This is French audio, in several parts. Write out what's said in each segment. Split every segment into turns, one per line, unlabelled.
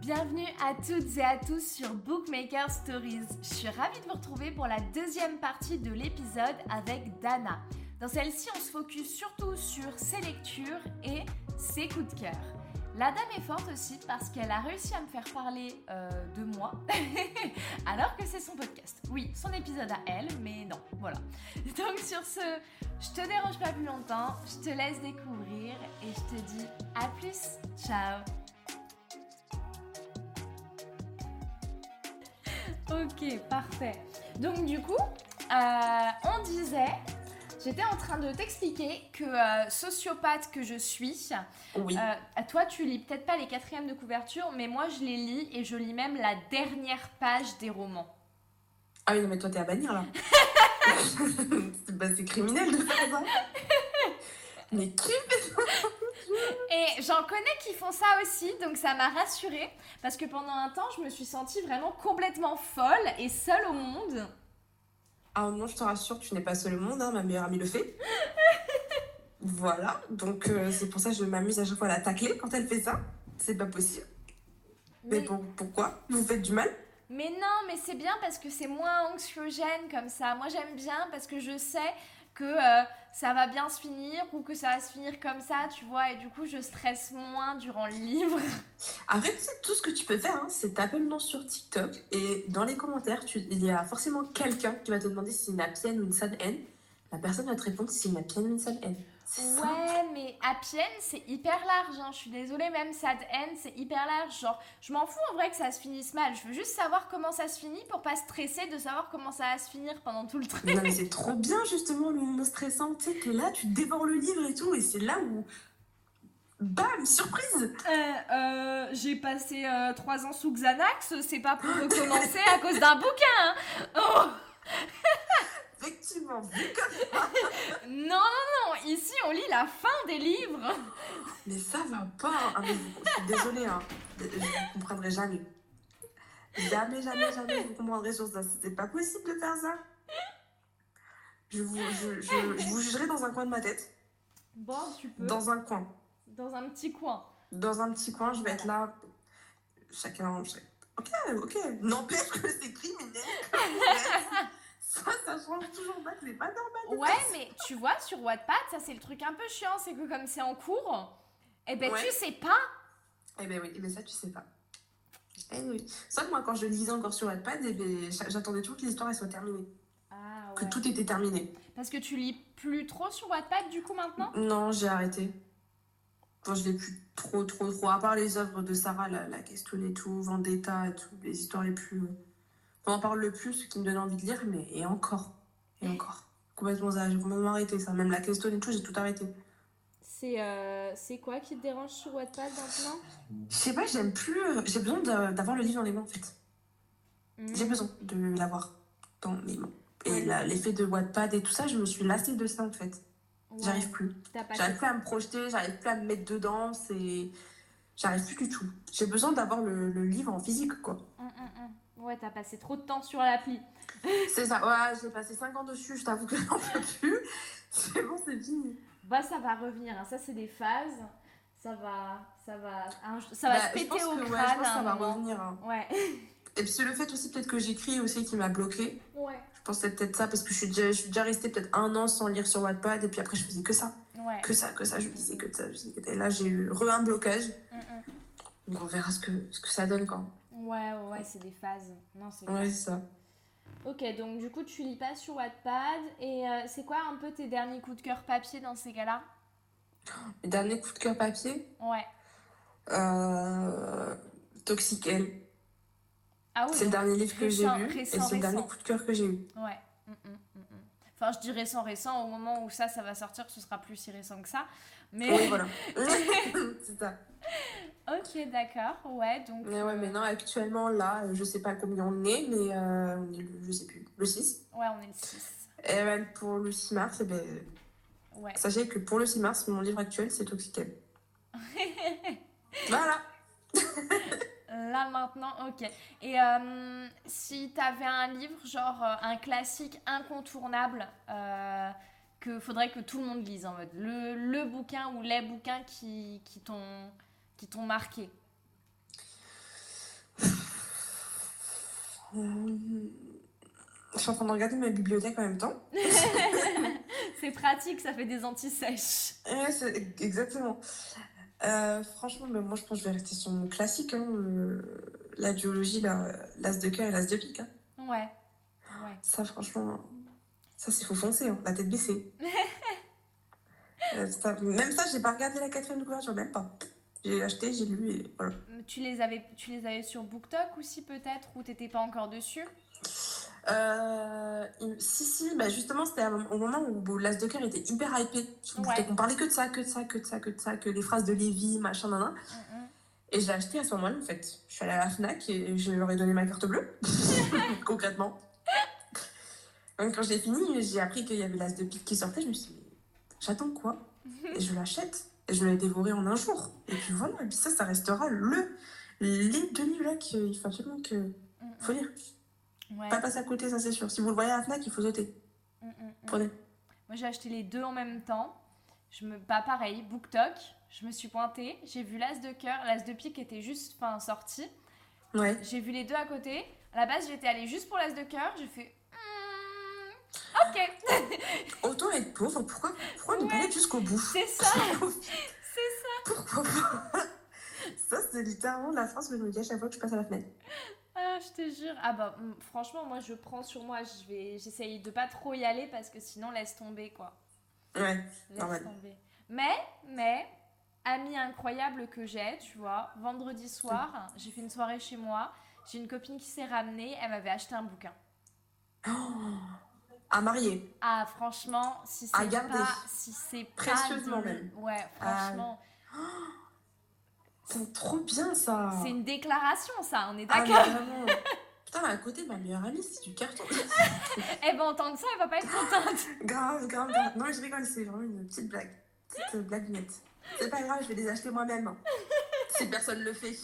Bienvenue à toutes et à tous sur Bookmaker Stories. Je suis ravie de vous retrouver pour la deuxième partie de l'épisode avec Dana. Dans celle-ci, on se focus surtout sur ses lectures et ses coups de cœur. La dame est forte aussi parce qu'elle a réussi à me faire parler euh, de moi alors que c'est son podcast. Oui, son épisode à elle, mais non, voilà. Donc sur ce, je te dérange pas plus longtemps, je te laisse découvrir et je te dis à plus. Ciao Ok, parfait. Donc du coup, euh, on disait J'étais en train de t'expliquer que euh, sociopathe que je suis,
Oui.
euh, toi tu lis peut-être pas les quatrièmes de couverture, mais moi je les lis et je lis même la dernière page des romans.
Ah oui, non, mais toi, t'es à bannir, là. bah, c'est criminel de faire ça. Mais qui fait ça
Et j'en connais qui font ça aussi, donc ça m'a rassurée, parce que pendant un temps je me suis sentie vraiment complètement folle et seule au monde.
Ah non, je te rassure, tu n'es pas seule au monde, hein, ma meilleure amie le fait. voilà, donc euh, c'est pour ça que je m'amuse à chaque fois à la tacler quand elle fait ça. C'est pas possible. Mais
Mais,
pour- pourquoi? Vous faites du mal?
Mais non, mais c'est bien parce que c'est moins anxiogène comme ça. Moi j'aime bien parce que je sais que euh, ça va bien se finir ou que ça va se finir comme ça, tu vois, et du coup je stresse moins durant le livre.
Après, tu sais, tout ce que tu peux faire, hein, c'est taper le nom sur TikTok et dans les commentaires, tu- il y a forcément quelqu'un qui va te demander si c'est une end ou une sad end. La personne va te répondre si c'est une end ou une sad end. C'est simple.
Mais Happy End, c'est hyper large. hein. Je suis désolée, même Sad End, c'est hyper large. Genre, je m'en fous en vrai que ça se finisse mal. Je veux juste savoir comment ça se finit pour pas stresser de savoir comment ça va se finir pendant tout le truc.
Mais non, mais c'est trop bien justement le moment stressant. Tu sais, t'es là, tu dévores le livre et tout, et c'est là où. Bam, surprise
Euh, j'ai passé 3 ans sous Xanax, c'est pas pour recommencer à cause d'un bouquin. hein. Oh
Effectivement, vu comme-
non, non, non, ici on lit la fin des livres.
Mais ça va pas ah, mais vous- Je suis désolée, hein. Je vous comprendrai jamais. Jamais, jamais, jamais vous comprendrez sur ça. C'est pas possible de faire ça. Je vous, je, je- je vous jugerai dans un coin de ma tête.
Bon, tu peux.
Dans un coin.
Dans un petit coin.
Dans un petit coin, je vais être là. Chacun. chac- Ok, ok. N'empêche que c'est criminel. Ça, ça change toujours pas. C'est pas normal.
Ouais, mais tu vois, sur Wattpad, ça c'est le truc un peu chiant, c'est que comme c'est en cours, eh ben
Ouais.
tu sais pas.
Eh ben oui, eh ben ça, tu sais pas. Eh oui. Sauf que moi, quand je lisais encore sur Wattpad, eh ben, j'a- j'attendais toujours que l'histoire soit terminée.
Ah
Que tout était terminé.
Parce que tu lis plus trop sur Wattpad du coup maintenant?
Non, j'ai arrêté. Bon, je l'ai plus trop, trop, trop. À part les œuvres de Sarah, la, la Question et tout, Vendetta et tout, les histoires les plus. On en parle le plus, ce qui me donne envie de lire, mais et encore. Et encore. Complètement, ça, j'ai complètement arrêté ça. Même la Question et tout, j'ai tout arrêté.
C'est euh, c'est quoi qui te dérange sur Wattpad maintenant?
Je sais pas, j'aime plus. euh, J'ai besoin d'avoir le livre dans les mains, en fait. J'ai besoin de l'avoir dans mes mains. Et
Ouais.
l'effet de Wattpad et tout ça, je me suis lassée de ça, en fait.
Ouais,
J'arrive plus. J'arrive plus à me projeter, j'arrive plus à me mettre dedans, c'est. J'arrive plus du tout. J'ai besoin d'avoir le, le livre en physique, quoi.
Hum, hum, hum. Ouais, t'as passé trop de temps sur l'appli.
C'est ça, ouais, j'ai passé 5 ans dessus, je t'avoue que j'en peux plus. C'est bon, c'est fini.
Bah ça va revenir, hein. ça c'est des phases. Ça va, ça va, un- ça va
Bah,
se péter au
que, ouais,
crâne
je pense ça va revenir. hein.
Ouais.
Et puis c'est le fait aussi, peut-être que j'écris aussi qui m'a bloqué.
Ouais.
Je c'est peut-être ça, parce que je suis déjà, je suis déjà restée peut-être un an sans lire sur Wattpad, et puis après je faisais que ça.
Ouais.
Que ça, que ça, je lisais que ça. Je que. Et là, j'ai eu re un blocage.
Hum, hum.
Donc on verra ce que, ce que ça donne quand.
Ouais, ouais, ouais, c'est des phases. Non, c'est
Ouais, ça.
Ok, donc du coup, tu lis pas sur Wattpad. Et euh, c'est quoi un peu tes derniers coups de cœur papier dans ces cas-là?
Mes derniers coups de cœur papier?
Ouais.
Euh, Toxic Elle.
Ah oui,
C'est le dernier livre que j'ai lu. et c'est le dernier coup de cœur que j'ai eu.
Ouais. Mm, mm, mm, mm. Enfin, je dis récent, récent. Au moment où ça, ça va sortir, ce sera plus si récent que ça. Mais.
Oui, voilà. c'est ça.
ok, d'accord. Ouais, donc.
Mais ouais,
euh,
mais non, actuellement, là, je sais pas combien on est, mais euh, on est le- je sais plus, le 6.
Ouais, on est le 6.
Et ben, pour le 6 mars, eh ben,
Ouais.
sachez que pour le 6 mars, mon livre actuel, c'est Toxic Elle. voilà.
Là maintenant, ok. Et euh, si t'avais un livre, genre euh, un classique incontournable, euh, que faudrait que tout le monde lise en mode le, le bouquin ou les bouquins qui, qui t'ont qui t'ont marqué.
Euh, Je suis en train de regarder ma bibliothèque en même temps.
C'est pratique, ça fait des anti-sèches.
Ouais, exactement. Euh, franchement, mais moi je pense que je vais rester sur mon classique, hein, euh, la biologie, la- l'as de cœur et l'as de pique. hein.
Ouais. Ouais.
Ça, franchement, ça c'est faut foncer, hein, la tête baissée. Euh, ça- même ça, j'ai pas regardé la quatrième de couverture, même pas. J'ai acheté, j'ai lu et voilà.
Tu les avais, tu les avais sur BookTok aussi peut-être ou t'étais pas encore dessus?
Euh, si, si, bah justement, c'était au moment où l'as de cœur était hyper hypé.
Ouais.
On parlait que de ça, que de ça, que de ça, que de ça, que les phrases de Lévi, machin, nan, nan. Et je l'ai acheté à ce moment-là, en fait. Je suis allée à la Fnac et je leur ai donné ma carte bleue, concrètement. Donc, quand j'ai fini, j'ai appris qu'il y avait l'as de pique qui sortait. Je me suis dit, j'attends quoi? Et je l'achète. Et je l'ai dévoré en un jour. Et puis voilà, et puis ça, ça restera le, les deux livres-là qu'il faut absolument que.
Mhm.
faut lire.
Ouais.
Pas passer à côté, ça c'est sûr. Si vous le voyez à la Fnac, il faut sauter.
Mhm.
Prenez.
Moi, j'ai acheté les deux en même temps. Je me, pas pareil, BookTok. Je me suis pointée, j'ai vu l'as de cœur, l'as de pique était juste enfin, sorti.
Ouais.
J'ai vu les deux à côté. À la base, j'étais allée juste pour l'as de cœur. J'ai fait. Ok,
Autant être pauvre, pourquoi, pourquoi ne pas
Ouais.
aller jusqu'au bout?
C'est ça, c'est ça.
Pourquoi pas? Ça, c'est littéralement la phrase que je me dis à chaque fois que je passe à la fenêtre.
Ah, je te jure. Ah bah, hum, franchement, moi, je prends sur moi. Je vais, j'essaye de pas trop y aller parce que sinon, laisse tomber quoi.
Ouais.
Laisse
Normal.
tomber. Mais, mais, ami incroyable que j'ai, tu vois, vendredi soir, j'ai fait une soirée chez moi. J'ai une copine qui s'est ramenée, elle m'avait acheté un bouquin.
Oh, à marier.
Ah, franchement, si c'est pas, si c'est pas
Précieusement
de-
même.
Ouais,
Ah.
franchement,
C'est trop bien ça.
c'est une déclaration, ça. On est
Ah,
d'accord.
vraiment. Putain, à côté, ma meilleure amie, c'est du carton.
Eh ben, en tant que ça, elle va pas être contente.
grave, grave, grave. Non, je rigole, c'est vraiment une petite blague. Petite euh, blaguette. C'est pas grave, je vais les acheter moi-même. hein. Si personne le fait.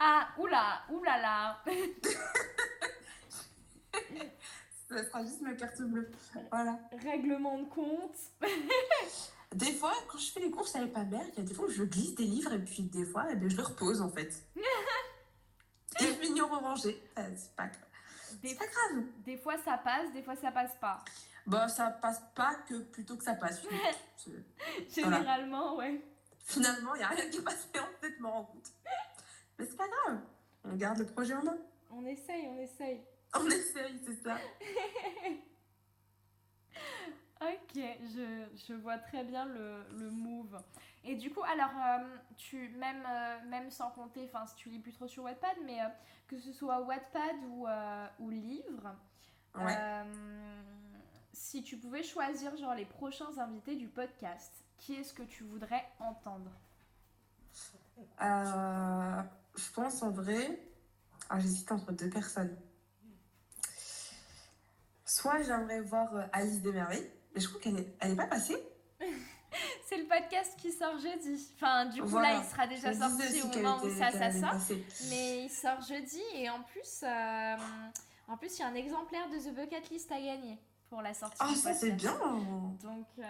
Ah, oula, oulala.
Ça sera juste ma carte bleue. Voilà.
Règlement de compte.
Des fois, quand je fais les courses avec ma mère, il y a des fois où je glisse des livres et puis des fois, eh ben, je le repose en fait. et je au ranger. Euh, c'est pas,
Des,
c'est pas grave.
des fois, ça passe, des fois, ça passe pas.
Bah, ça passe pas que plutôt que ça passe.
Généralement, ouais.
Finalement, il n'y a rien qui est passé en fait, je m'en rends compte. Mais c'est pas grave. On garde le projet en main.
On essaye, on essaye.
On essaye, c'est ça.
Ok, je, je vois très bien le, le move. Et du coup, alors, euh, tu, même, euh, même sans compter, enfin, si tu lis plus trop sur Wattpad, mais euh, que ce soit Wattpad ou, ou livre,
Ouais.
si tu pouvais choisir, genre, les prochains invités du podcast, qui est-ce que tu voudrais entendre?
Je pense en vrai. Ah, j'hésite entre deux personnes. Soit j'aimerais voir euh, Alice des Merveilles, mais je crois qu'elle n'est elle est pas passée.
C'est le podcast qui sort jeudi. Enfin, du coup,
Voilà.
là, il sera déjà sorti au moment où
était-
ça,
qu'elle
ça
allait
sort. Mais il sort jeudi et en plus, euh, en plus, il y a un exemplaire de The Bucket List à gagner pour la sortie.
Ah, ça c'est bien!
Donc, euh,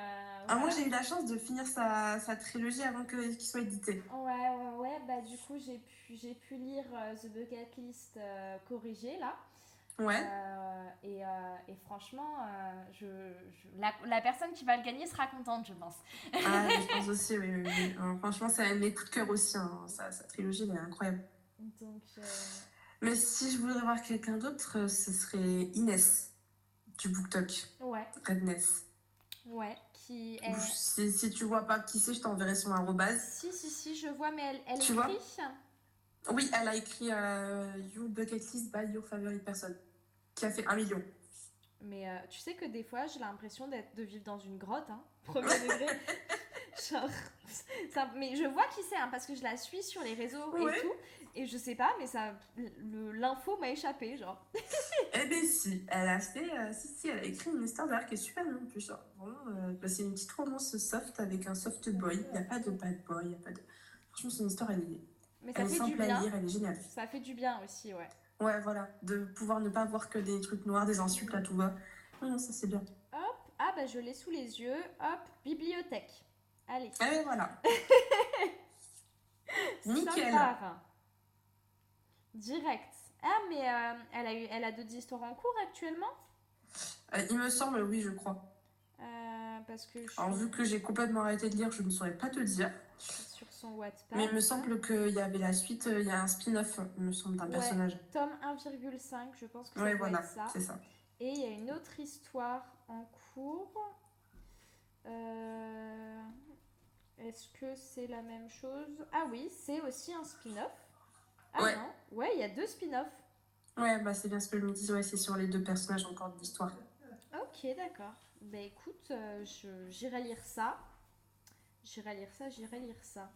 Ah, moi j'ai eu la chance de finir sa, sa trilogie avant qu'il soit édité.
Ouais, ouais, ouais. Bah, du coup, j'ai pu, pu lire The Bucket List euh, corrigé là.
Ouais.
Euh, et, euh, et franchement, euh, je, je- la, la personne qui va le gagner sera contente, je pense.
Ah, je pense aussi, oui, oui, oui. Euh, franchement, c'est un de mes coups de cœur aussi. hein. Sa, sa trilogie, elle est incroyable.
Donc,
Mais si je voudrais voir quelqu'un d'autre, ce serait Inès du BookTok,
ouais,
Redness.
ouais. Qui est...
Si, si tu vois pas qui c'est, je t'enverrai son arrobase.
Si, si, si, je vois, mais elle, elle
Tu
écrit.
vois Oui, elle a écrit euh, Your Bucket List by Your Favorite Person, qui a fait un million.
Mais euh, tu sais que des fois, j'ai l'impression d'être de vivre dans une grotte, hein, premier degré. Genre, ça- mais je vois qui c'est, hein, parce que je la suis sur les réseaux
Ouais.
et tout, et je sais pas, mais ça, l'info m'a échappé, genre.
Eh ben si, elle a fait, euh, si, si, elle a écrit une histoire d'ailleurs qui est super en plus. hein. Vraiment, euh, bah, c'est une petite romance soft avec un soft boy. Il n'y a pas de bad boy, il y a pas de... Franchement, son histoire, elle est,
Mais ça
elle est
fait du
simple à
bien.
lire, elle est géniale.
Ça fait du bien aussi, ouais.
Ouais, voilà, de pouvoir ne pas voir que des trucs noirs, des insultes à tout va. Non, non, ça c'est bien.
Hop, ah bah je l'ai sous les yeux. Hop, bibliothèque. Allez.
Et voilà.
Ça
Nickel.
part. Direct. Ah, mais euh, elle a, eu, elle a d'autres histoires en cours actuellement?
Euh, il me semble, oui, je crois.
Euh, Parce que je
Alors, vu que j'ai complètement arrêté de lire, je ne saurais pas te dire.
sur son Wattpad.
Mais il me semble qu'il y avait la suite, euh, il y a un spin-off, il me semble, d'un
Ouais.
personnage.
Tome 1,5, je pense que
Ouais, voilà,
ça.
c'est ça.
Et il y a une autre histoire en cours. Euh, Est-ce que c'est la même chose? Ah oui, c'est aussi un spin-off. Ah
Ouais.
non, ouais, il y a deux spin-offs.
Ouais, bah c'est bien ce que je me disais, ouais, c'est sur les deux personnages encore de l'histoire.
Ok, d'accord. Bah écoute, euh, je- j'irai lire ça. J'irai lire ça, j'irai lire ça.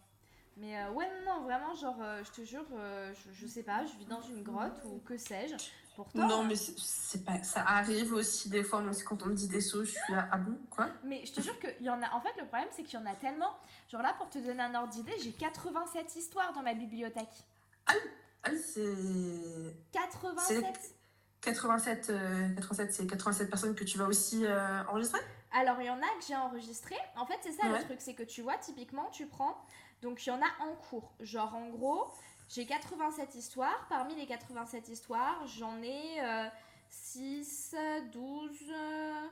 Mais euh, ouais, non, vraiment, genre, euh, je te jure, euh, je, je sais pas, je vis dans une grotte ou que sais-je. Pourtant,
Non, mais c'est- pas. Ça arrive aussi des fois, moi, c'est quand on me dit des sauts, je suis là, ah bon, quoi?
Mais je te jure qu'il y en a. En fait, le problème, c'est qu'il y en a tellement. Genre là, pour te donner un ordre d'idée, j'ai 87 histoires dans ma bibliothèque.
Ah oui, c'est.
87
87, euh, 87 c'est 87 personnes que tu vas aussi enregistrer?
Alors, il y en a que j'ai enregistré. En fait, c'est ça
Ouais.
le truc, c'est que tu vois, typiquement, tu prends. Donc, il y en a en cours. Genre, en gros, j'ai 87 histoires. Parmi les 87 histoires, j'en ai euh, 6, 12, euh,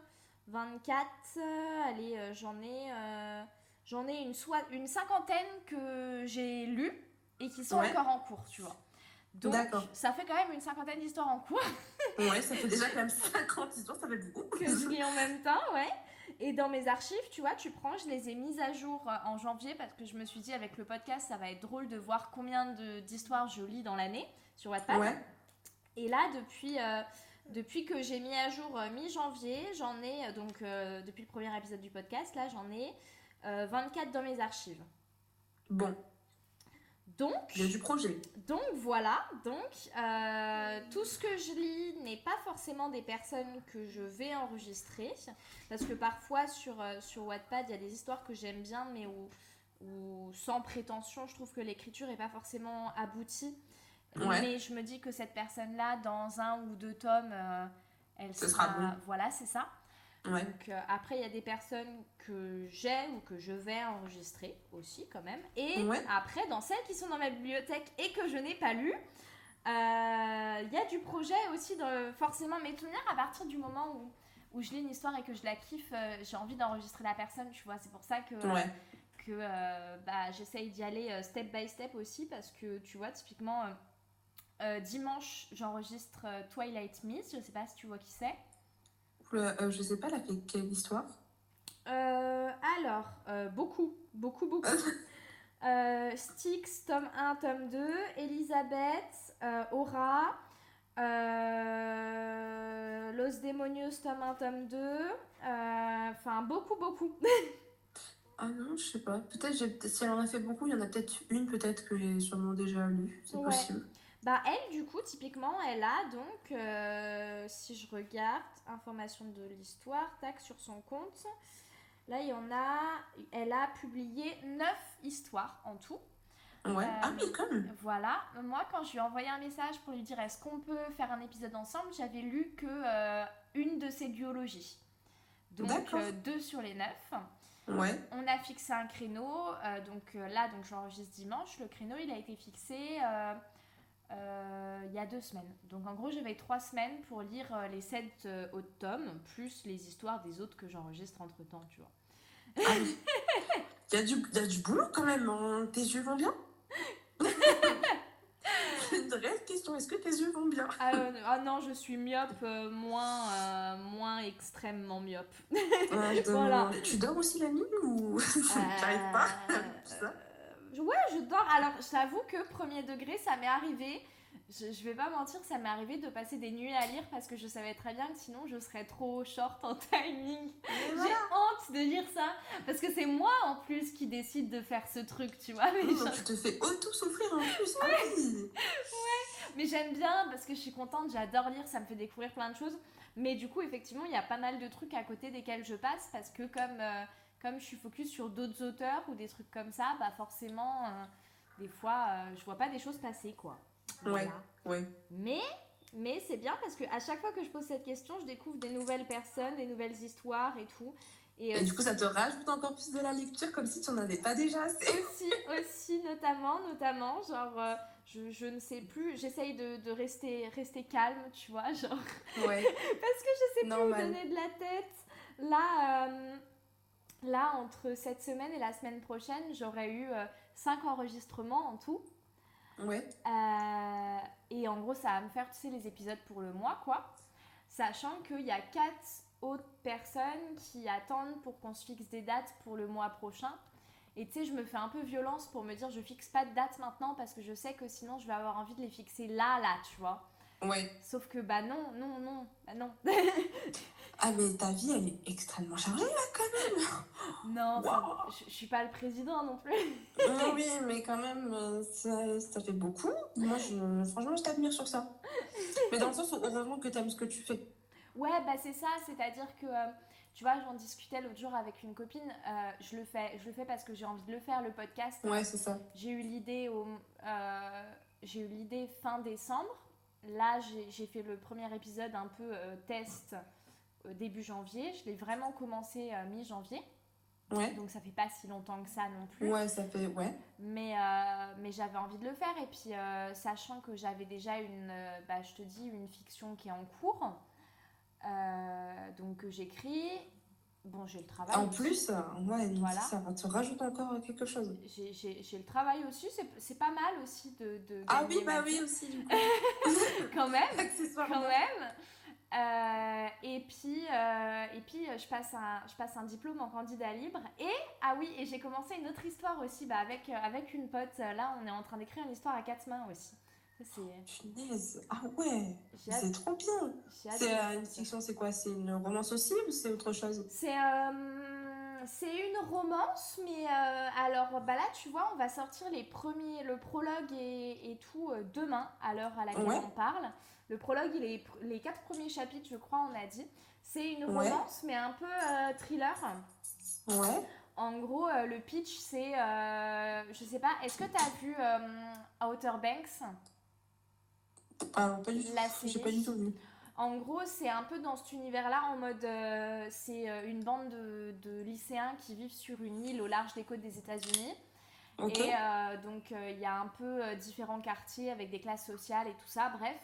24. euh, allez, euh, j'en ai. euh, J'en ai une, soit, une cinquantaine que j'ai lues et qui sont
Ouais.
encore en cours, tu vois. Donc, ça fait quand même une cinquantaine d'histoires en cours
Ouais, ça fait déjà quand même 50 histoires, ça fait beaucoup.
que je lis en même temps, ouais. Et dans mes archives, tu vois, tu prends, je les ai mises à jour euh, en janvier parce que je me suis dit avec le podcast, ça va être drôle de voir combien d'histoires je lis dans l'année sur Wattpad.
Ouais,
Et là, depuis, euh, depuis que j'ai mis à jour euh, mi-janvier, j'en ai, donc euh, depuis le premier épisode du podcast, là, j'en ai euh, 24 dans mes archives.
bon,
Donc,
il y a du projet.
donc voilà, donc euh, tout ce que je lis n'est pas forcément des personnes que je vais enregistrer, parce que parfois sur, euh, sur Wattpad, il y a des histoires que j'aime bien, mais où, où sans prétention, je trouve que l'écriture n'est pas forcément aboutie.
Ouais.
Mais je me dis que cette personne-là, dans un ou deux tomes, euh, elle
sera bon.
Voilà, c'est ça.
Ouais,
Donc euh, après, il y a des personnes que j'ai ou que je vais enregistrer aussi quand même. Et
Ouais.
après, dans celles qui sont dans ma bibliothèque et que je n'ai pas lues, euh, il y a du projet aussi forcément mes souvenirs à partir du moment où, où je lis une histoire et que je la kiffe, euh, j'ai envie d'enregistrer la personne, tu vois. C'est pour ça que,
ouais,
que bah, j'essaye d'y aller step by step aussi parce que tu vois, typiquement, dimanche, j'enregistre Twilight Miss, je sais pas si tu vois qui c'est.
Euh, euh, je sais pas, elle a fait quelle histoire?
Euh, alors, euh, beaucoup, beaucoup, beaucoup. Euh, Styx, tome 1, tome 2, Elisabeth, euh, Aura, euh, Los Demonios, tome 1, tome 2, euh, enfin beaucoup, beaucoup.
Ah non, je sais pas. Peut-être, si elle en a fait beaucoup, il y en a peut-être une, peut-être que j'ai sûrement déjà lue. C'est
Ouais.
possible.
Bah elle, du coup, typiquement, elle a donc, euh, si je regarde, information de l'histoire, tac, sur son compte, là, il y en a, elle a publié 9 histoires en tout.
Ouais?
Euh,
ah oui, quand même.
Voilà, moi quand je lui ai envoyé un message pour lui dire est-ce qu'on peut faire un épisode ensemble, j'avais lu que euh, une de ses duologies. Donc euh, deux sur les neuf.
Ouais.
On a fixé un créneau, euh, donc euh, là donc j'enregistre dimanche, le créneau il a été fixé euh, il y a deux semaines. Donc en gros j'avais trois semaines pour lire euh, les sept euh, autres tomes, plus les histoires des autres que j'enregistre entre temps, tu vois.
Ah. Il y, a du- y a du boulot quand même. hein. Tes yeux vont bien Une réelle question. Est-ce que tes yeux vont bien?
Ah, euh, ah non, je suis myope, moins, moins extrêmement myope. Voilà.
Tu dors aussi la nuit ou? T'arrives pas ça
Ouais, je dors. Alors, j'avoue que premier degré, ça m'est arrivé. Je, je vais pas mentir, ça m'est arrivé de passer des nuits à lire parce que je savais très bien que sinon je serais trop short en timing. J'ai honte de dire ça parce que c'est moi en plus qui décide de faire ce truc, tu vois. Mais,
Donc,
genre-
tu te fais auto-souffrir en plus. Oui.
mais j'aime bien parce que je suis contente, j'adore lire, ça me fait découvrir plein de choses. Mais du coup, effectivement, il y a pas mal de trucs à côté desquels je passe parce que comme, euh, comme je suis focus sur d'autres auteurs ou des trucs comme ça, bah forcément, euh, des fois, euh, je vois pas des choses passer, quoi.
Ouais. Ouais.
Mais, mais c'est bien parce que à chaque fois que je pose cette question, je découvre des nouvelles personnes, des nouvelles histoires et tout. Et, euh,
Et du coup, ça te rajoute encore plus de la lecture comme si tu n'en avais pas déjà assez.
aussi, aussi notamment, notamment, genre, euh, Je, je ne sais plus, j'essaye de, de, rester, rester calme, tu vois, genre.
Ouais.
Parce que je sais plus où donner de la tête. Là, euh, là, entre cette semaine et la semaine prochaine, j'aurais eu 5 euh, enregistrements en tout.
Ouais.
Euh, et en gros, ça va me faire, tu sais, les épisodes pour le mois, quoi. Sachant qu'il y a 4 autres personnes qui attendent pour qu'on se fixe des dates pour le mois prochain. Et tu sais, je me fais un peu violence pour me dire je fixe pas de date maintenant parce que je sais que sinon je vais avoir envie de les fixer là, là, tu vois.
Ouais.
Sauf que bah non, non, non, bah non.
ah mais ta vie elle est extrêmement chargée là quand même.
Non, je, je, suis pas le président non plus.
oui, mais quand même euh, ça, ça fait beaucoup. Moi je, franchement je t'admire sur ça. Mais dans le sens où heureusement que tu aimes ce que tu fais.
Ouais, bah c'est ça, c'est-à-dire que, euh, tu vois, j'en discutais l'autre jour avec une copine, euh, je, le fais, je le fais parce que j'ai envie de le faire, le podcast.
Ouais, c'est ça.
J'ai eu l'idée au, j'ai eu l'idée fin décembre. Là, j'ai fait le premier épisode un peu test début janvier. Je l'ai vraiment commencé mi-janvier.
Ouais.
Donc ça fait pas si longtemps que ça non plus.
Ouais, ça fait, ouais.
Mais, euh, mais j'avais envie de le faire. Et puis, euh, sachant que j'avais déjà une, euh, bah, je te dis, une fiction qui est en cours. donc j'écris. Bon, j'ai le travail.
En plus, ouais, voilà. ça te rajoute encore quelque chose.
J'ai le travail aussi. C'est pas mal aussi de. de
ah oui, bah oui, aussi, du coup.
quand même. Quand même. Euh, et puis, euh, et puis je, passe un, je passe un diplôme en candidat libre. Et, ah oui, et j'ai commencé une autre histoire aussi bah, avec, euh, avec une pote. Là, on est en train d'écrire une histoire à quatre mains aussi.
Punaise, ah ouais, c'est trop bien. C'est une fiction, c'est quoi? C'est une romance aussi ou c'est autre chose?
C'est c'est une romance, mais alors bah là, tu vois, on va sortir les premiers, le prologue et, et tout demain à l'heure à laquelle on parle. Le prologue, il est les quatre premiers chapitres, je crois, on a dit. C'est une romance, mais un peu euh, thriller.
Ouais.
En gros, euh, le pitch, c'est. Euh, je sais pas, est-ce que tu as vu Outer Banks?
Ah, pas du tout. La pas du tout vu.
En gros, c'est un peu dans cet univers-là, en mode. c'est une bande de, de, lycéens qui vivent sur une île au large des côtes des États-Unis. Et donc, il y a un peu différents quartiers avec des classes sociales et tout ça, bref.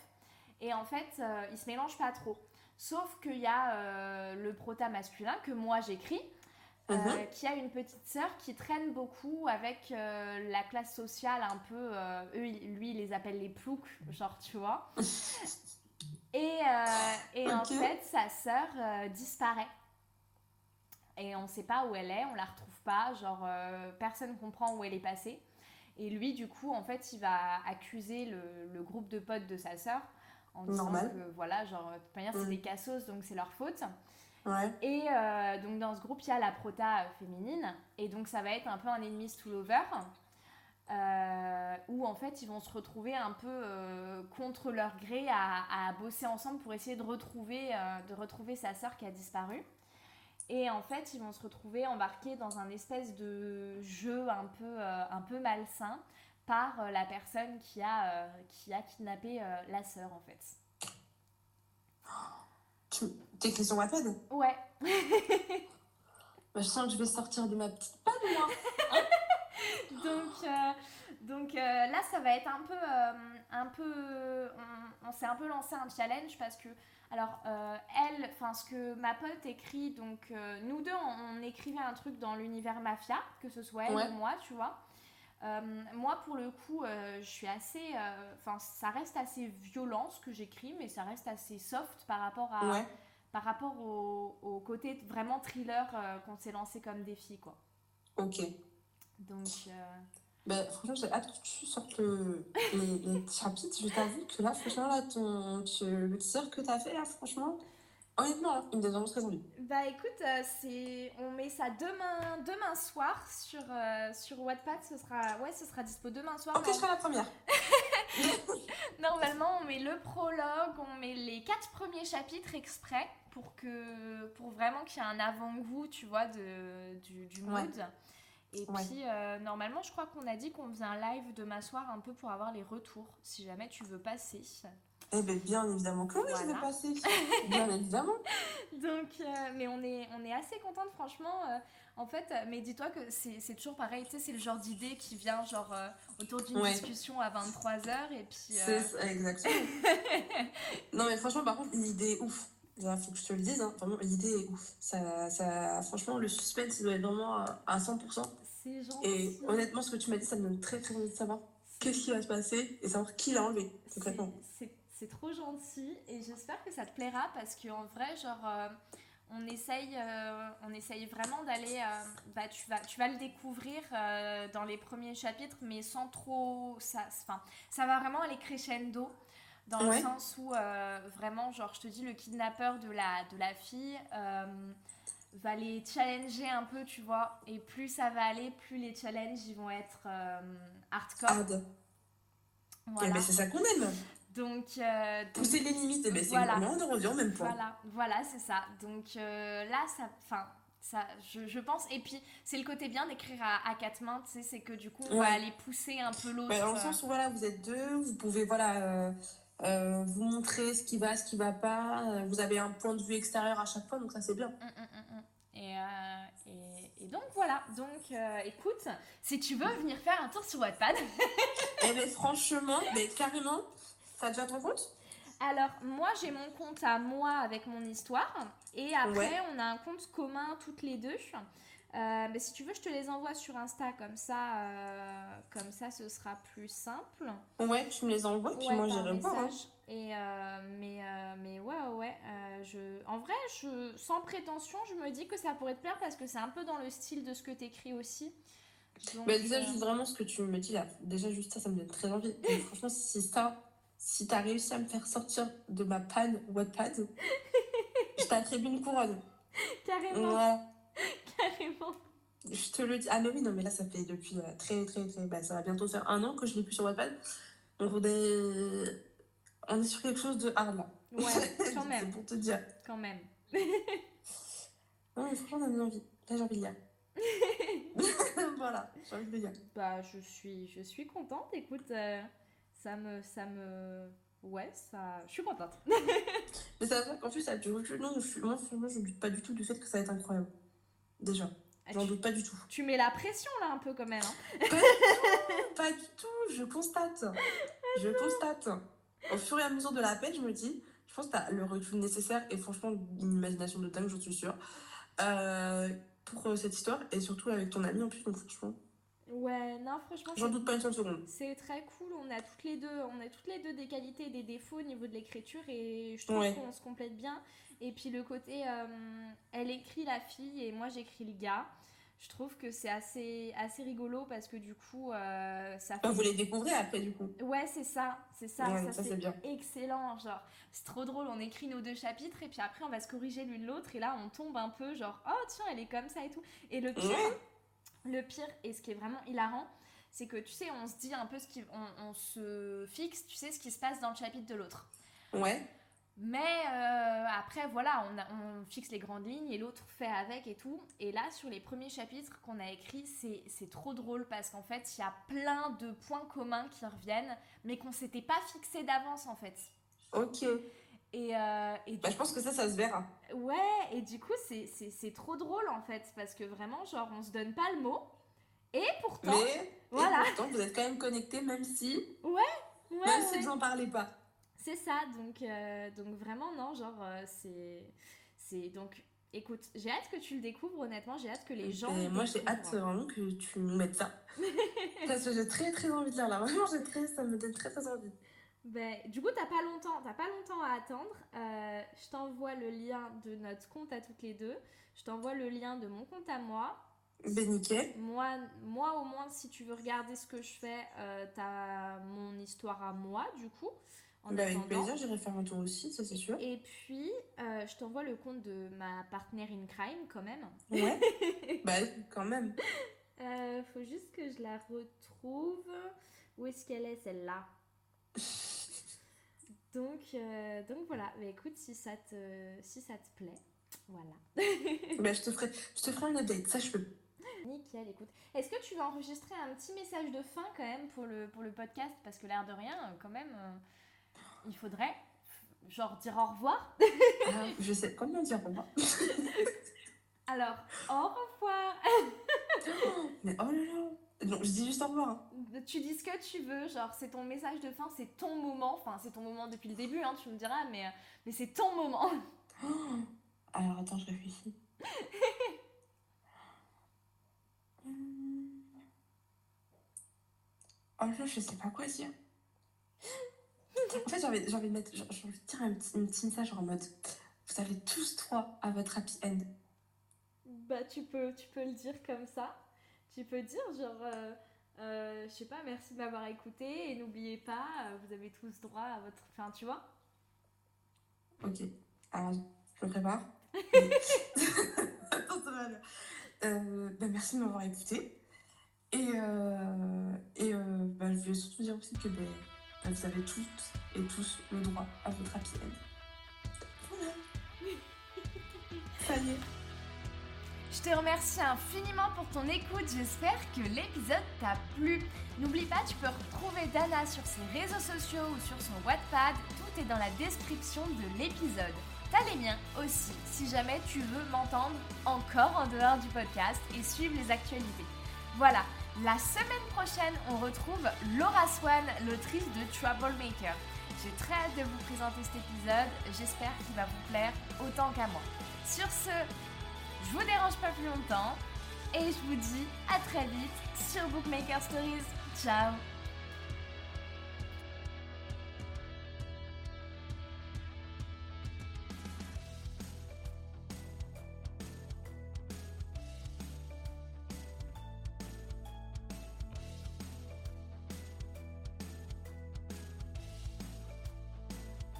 Et en fait, euh, ils se mélangent pas trop. Sauf qu'il y a euh, le prota masculin que moi j'écris, euh, mhm. qui a une petite sœur qui traîne beaucoup avec la classe sociale un peu. eux, lui, il les appelle les ploucs, genre, tu vois. et, et en fait, sa sœur disparaît. Et on ne sait pas où elle est, on la retrouve pas, genre, personne comprend où elle est passée. Et lui, du coup, en fait, il va accuser le, le groupe de potes de sa sœur en disant
Normal.
que voilà, genre, de toute manière, c'est mm. des cassos, donc c'est leur faute.
Ouais.
Et euh, donc dans ce groupe, il y a la prota euh, féminine, et donc ça va être un peu un ennemi to lover, euh, où en fait ils vont se retrouver un peu contre leur gré à, à, bosser ensemble pour essayer de retrouver, de retrouver sa sœur qui a disparu. Et en fait, ils vont se retrouver embarqués dans un espèce de jeu un peu, un peu malsain par euh, la personne qui a, euh, qui a kidnappé euh, la sœur en fait.
Tu t'écris sur Wattpad
Ouais.
bah, je sens que je vais sortir de ma petite moi.
donc donc là ça va être un peu un peu on, s'est un peu lancé un challenge parce que alors elle enfin ce que ma pote écrit donc nous deux on, écrivait un truc dans l'univers mafia que ce soit elle ou moi tu vois euh, moi, pour le coup, euh, je suis assez. Euh, enfin, ça reste assez violent ce que j'écris, mais ça reste assez soft par rapport à. Par rapport au, côté vraiment thriller qu'on s'est lancé comme défi, quoi.
Ok.
Donc.
Ben, franchement, j'ai hâte que tu sortes le, les, les, chapitres. Je t'avoue que là, franchement, là, ton, tu, le teaser que tu as fait, là, franchement, Honnêtement, il me donne très envie.
Bah écoute, euh, c'est on met ça demain, demain soir sur, euh, sur Wattpad. Ce sera, ouais, ce sera dispo demain soir.
Ok, je serai la première.
Normalement, on met le prologue, on met les quatre premiers chapitres exprès pour que, pour vraiment qu'il y ait un avant-goût, tu vois, de, du, du mood. Et puis, euh, normalement, je crois qu'on a dit qu'on faisait un live demain soir un peu pour avoir les retours, si jamais tu veux passer.
Eh bien, bien évidemment que oui, je vais
Voilà.
passer. Bien évidemment.
Donc, euh, mais on est, on est assez contente, franchement. euh, en fait, mais dis-toi que c'est toujours pareil, tu sais, c'est le genre d'idée qui vient genre euh, autour d'une
Ouais.
discussion à 23h et puis.
C'est ça, exactement. non, mais franchement, par contre, l'idée est ouf. Il faut que je te le dise, hein. vraiment, l'idée est ouf. Ça, ça, franchement, le suspense, il doit être vraiment à, à 100%.
c'est gentil.
Et honnêtement, ce que tu m'as dit, ça me donne très très envie de savoir qu'est-ce qui va se passer et savoir qui l'a enlevé,
C'est-
concrètement.
C'est c'est trop gentil et j'espère que ça te plaira parce qu'en vrai, genre, euh, on, essaye, euh, on essaye vraiment d'aller. euh, bah, tu, vas, tu vas le découvrir dans les premiers chapitres, mais sans trop. Ça, ça va vraiment aller crescendo. Dans le sens où euh, vraiment, genre, je te dis, le kidnappeur de la, de la fille euh, va les challenger un peu, tu vois. Et plus ça va aller, plus les challenges ils vont être euh, hardcore.
Hard. Eh
Voilà.
ben, c'est ça qu'on aime.
Donc, donc,
Pousser les limites, eh ben, c'est
Voilà.
vraiment on revient au même point.
voilà, voilà, c'est ça. Donc là, ça, enfin, ça, je, je pense. Et puis, c'est le côté bien d'écrire à, à quatre mains, tu sais, c'est que du coup, on
Ouais.
va aller pousser un peu l'autre.
Ouais, dans le sens où voilà, vous êtes deux, vous pouvez voilà, euh, euh, vous montrer ce qui va, ce qui va pas. euh, Vous avez un point de vue extérieur à chaque fois, donc ça c'est bien.
hum, hum, hum. Et, euh, et, et donc voilà, donc euh, écoute, si tu veux venir faire un tour sur Wattpad,
Eh ben franchement, mais carrément, t'as déjà ton compte?
Alors moi j'ai mon compte à moi avec mon histoire, et après
Ouais.
on a un compte commun toutes les deux. Euh, mais si tu veux, je te les envoie sur Insta, comme ça, euh, comme ça ce sera plus simple.
Ouais, tu me les envoies, puis
Ouais,
moi j'irai voir. hein.
Et euh, mais, mais ouais, ouais, ouais. je... En vrai, je... sans prétention, je me dis que ça pourrait te plaire parce que c'est un peu dans le style de ce que t'écris aussi. Donc,
Bah, déjà, juste vraiment ce que tu me dis là, déjà juste ça, ça me donne très envie. Et franchement, si ça, si t'as réussi à me faire sortir de ma panne Wattpad, je t'attribue une couronne.
Carrément,
Voilà.
carrément.
Je te le dis. Ah, mais oui, non, mais là, ça fait depuis euh, très, très, très. Bah, ça va bientôt faire un an que je l'ai plus sur Wattpad. Donc, on est. On est sur quelque chose de hard là.
Ouais, quand
C'est
même,
pour te dire.
quand même.
Non, mais franchement, on a mis envie. Là, j'ai envie de lire. voilà, j'ai envie de lire.
Bah, je suis, je suis contente. Écoute, euh, ça me, ça me, ouais, ça, je suis contente.
Mais ça veut dire qu'en plus, ça a du recul. Non, je suis... moi, je ne doute pas du tout du fait que ça va être incroyable. Déjà, j'en
tu,
doute pas du tout.
tu mets la pression là un peu quand même. hein.
Pas du tout, je constate. Je constate. Au fur et à mesure de la peine, je me dis, je pense que tu as le recul nécessaire et franchement, une imagination de dingue, j'en suis sûre, euh, pour euh, cette histoire et surtout avec ton ami en plus. Donc, franchement,
Ouais, non, franchement,
j'en doute pas une seule seconde.
C'est très cool, on a toutes les deux, on a toutes les deux des qualités et des défauts au niveau de l'écriture et je trouve
Ouais.
qu'on se complète bien. Et puis le côté, euh, elle écrit la fille et moi j'écris le gars. Je trouve que c'est assez, assez rigolo parce que du coup, euh, ça fait...
Bah, vous les découvrez après, du coup?
Ouais, c'est ça, c'est ça,
Ouais,
ça,
ça,
c'est excellent. Genre, c'est trop drôle, on écrit nos deux chapitres et puis après on va se corriger l'une l'autre et là on tombe un peu genre, oh tiens, elle est comme ça et tout. Et le pire,
Ouais.
le pire et ce qui est vraiment hilarant, c'est que tu sais, on se dit un peu ce qui. On, on se fixe, tu sais, ce qui se passe dans le chapitre de l'autre.
Ouais.
Mais euh, après, voilà, on, a- on fixe les grandes lignes et l'autre fait avec et tout. Et là, sur les premiers chapitres qu'on a écrits, c'est trop drôle parce qu'en fait, il y a plein de points communs qui reviennent, mais qu'on s'était pas fixé d'avance en fait.
Ok.
Et, euh, et
Bah, je pense que ça, ça se verra.
Ouais, et du coup, c'est- trop drôle en fait, parce que vraiment, genre, on se donne pas le mot, et pourtant,
Mais,
voilà.
et pourtant, vous êtes quand même connectés, même si,
ouais,
même si
ouais.
vous en parlez pas.
C'est ça, donc, euh, donc vraiment, non, genre, euh, c'est. C'est donc. Écoute, j'ai hâte que tu le découvres, honnêtement, j'ai hâte que les gens.
Et
le
moi, j'ai hâte vraiment que tu nous mettes ça. Parce que j'ai très, très envie de lire là. Vraiment, j'ai très, ça me donne très, très envie.
Ben, du coup, t'as pas longtemps, t'as pas longtemps à attendre. Euh, je t'envoie le lien de notre compte à toutes les deux. Je t'envoie le lien de mon compte à moi.
Ben, nickel.
Moi, moi, au moins, si tu veux regarder ce que je fais, euh, t'as mon histoire à moi, du coup. En
Bah, avec plaisir, j'irai faire un tour aussi, ça c'est sûr.
Et puis, euh, je t'envoie le compte de ma partenaire in crime, quand même.
Ouais. bah, quand même.
Euh, faut juste que je la retrouve. Où est-ce qu'elle est, celle-là? Donc, euh, donc voilà. Mais écoute, si ça te, si ça te plaît, voilà.
bah, je te ferai, je te ferai un update, ça je peux.
Nickel, écoute. Est-ce que tu vas enregistrer un petit message de fin quand même pour le, pour le podcast? Parce que l'air de rien, euh, quand même. Euh, il faudrait genre dire au revoir.
Ah, je sais comment dire au revoir.
Alors, au revoir.
Mais oh là là. Non, je dis juste au revoir. hein.
Tu dis ce que tu veux, genre c'est ton message de fin, c'est ton moment. Enfin, c'est ton moment depuis le début, hein, tu me diras, mais, mais c'est ton moment.
Oh. Alors attends, je réfléchis. Oh là, je sais pas quoi dire. J'ai envie, j'ai envie de mettre, j'ai j'ai envie de dire un petit, un petit message genre en mode Vous avez tous droit à votre happy end.
Bah, tu peux, tu peux le dire comme ça. Tu peux dire, genre, euh, euh, je sais pas, merci de m'avoir écouté et n'oubliez pas, euh, vous avez tous droit à votre. Enfin, tu vois
Ok, alors je me prépare. Euh, bah, merci de m'avoir écouté. Et, et bah, je vais surtout dire aussi que bah, vous avez toutes et tous le droit à votre happy end. Voilà. Ça y est.
Je te remercie infiniment pour ton écoute, j'espère que l'épisode t'a plu. N'oublie pas, tu peux retrouver Dana sur ses réseaux sociaux ou sur son Wattpad, tout est dans la description de l'épisode. T'as les miens aussi, si jamais tu veux m'entendre encore en dehors du podcast et suivre les actualités. Voilà, la semaine prochaine, on retrouve Laura Swan, l'autrice de Troublemaker. J'ai très hâte de vous présenter cet épisode, j'espère qu'il va vous plaire autant qu'à moi. Sur ce, je vous dérange pas plus longtemps et je vous dis à très vite sur Bookmaker Stories. Ciao